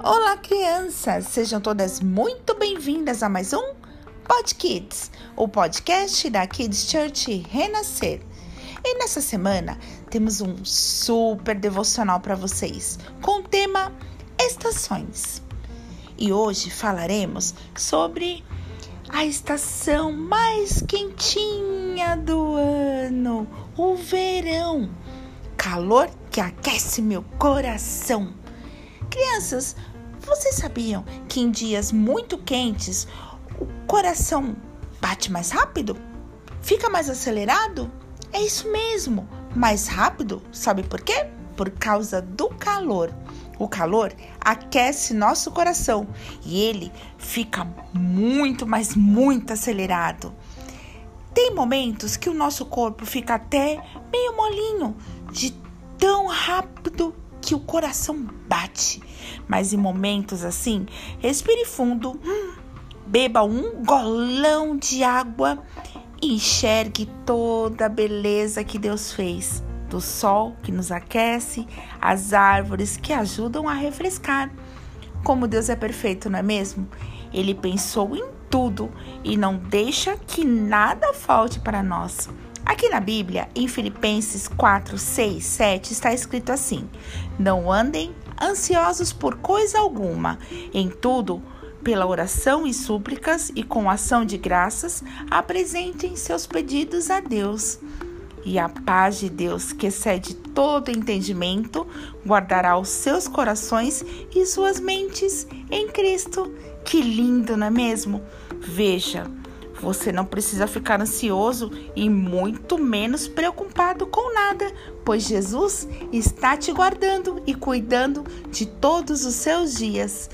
Olá, crianças! Sejam todas muito bem-vindas a mais um Pod Kids, o podcast da Kids Church Renascer. E nessa semana temos um super devocional para vocês com o tema Estações. E hoje falaremos sobre a estação mais quentinha do ano, o verão. Calor que aquece meu coração. Crianças, vocês sabiam que em dias muito quentes o coração bate mais rápido? Fica mais acelerado? É isso mesmo, mais rápido. Sabe por quê? Por causa do calor. O calor aquece nosso coração e ele fica muito, mas muito acelerado. Tem momentos que o nosso corpo fica até meio molinho de tão rápido que o coração bate. Mas em momentos assim, respire fundo, hum, beba um golão de água e enxergue toda a beleza que Deus fez. Do sol que nos aquece, as árvores que ajudam a refrescar. Como Deus é perfeito, não é mesmo? Ele pensou em tudo e não deixa que nada falte para nós. Aqui na Bíblia, em Filipenses 4, 6, 7, está escrito assim: Não andem ansiosos por coisa alguma, em tudo, pela oração e súplicas e com ação de graças, apresentem seus pedidos a Deus. E a paz de Deus, que excede todo entendimento, guardará os seus corações e suas mentes em Cristo. Que lindo, não é mesmo? Veja, você não precisa ficar ansioso e muito menos preocupado com nada, pois Jesus está te guardando e cuidando de todos os seus dias.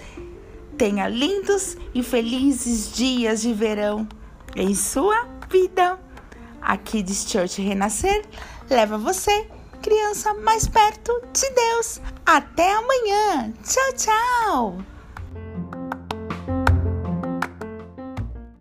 Tenha lindos e felizes dias de verão em sua vida. Aqui de Church Renascer leva você, criança, mais perto de Deus. Até amanhã. Tchau, tchau.